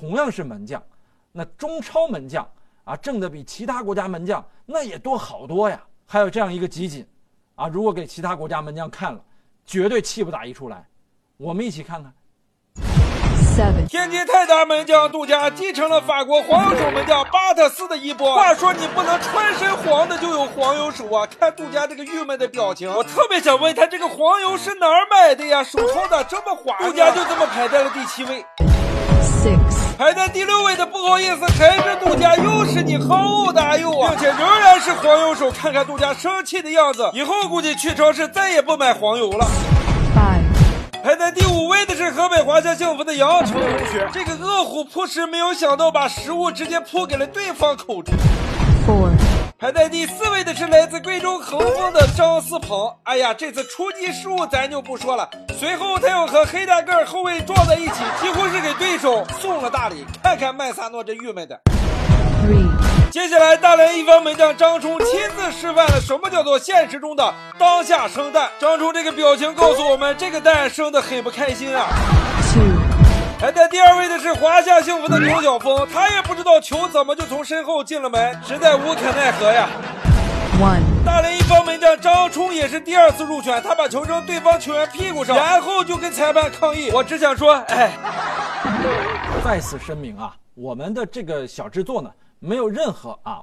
同样是门将，那中超门将啊挣的比其他国家门将那也多好多呀。还有这样一个集锦，啊，如果给其他国家门将看了，绝对气不打一处来。我们一起看看。天津泰达门将杜佳继承了法国黄油手门将巴特斯的衣钵。话说你不能穿身黄的就有黄油手啊！看杜佳这个郁闷的表情，我特别想问他这个黄油是哪儿买的呀？手抄咋这么滑？杜佳就这么排在了第七位。排在第六位的不好意思，还是杜佳，又是你，好大佑啊！并且仍然是黄油手，看看杜佳生气的样子，以后估计去超市再也不买黄油了。排在第五位的是河北华夏幸福的杨成同学，这个饿虎扑食没有想到把食物直接扑给了对方口中。排在第四位的是来自贵州恒丰的张思鹏，哎呀，这次出击失误咱就不说了，随后他又和黑大个后卫撞在一起，几乎是给对手送了大礼。看看麦萨诺这郁闷的。接下来，大连一方门将张冲亲自示范了什么叫做现实中的当下生蛋。张冲这个表情告诉我们，这个蛋生的很不开心啊。排在第二位的是华夏幸福的牛晓峰，他也不知道球怎么就从身后进了门，实在无可奈何呀。大连一方门将张冲也是第二次入选，他把球扔对方球员屁股上，然后就跟裁判抗议。我只想说，哎，再次声明啊，我们的这个小制作呢。没有任何啊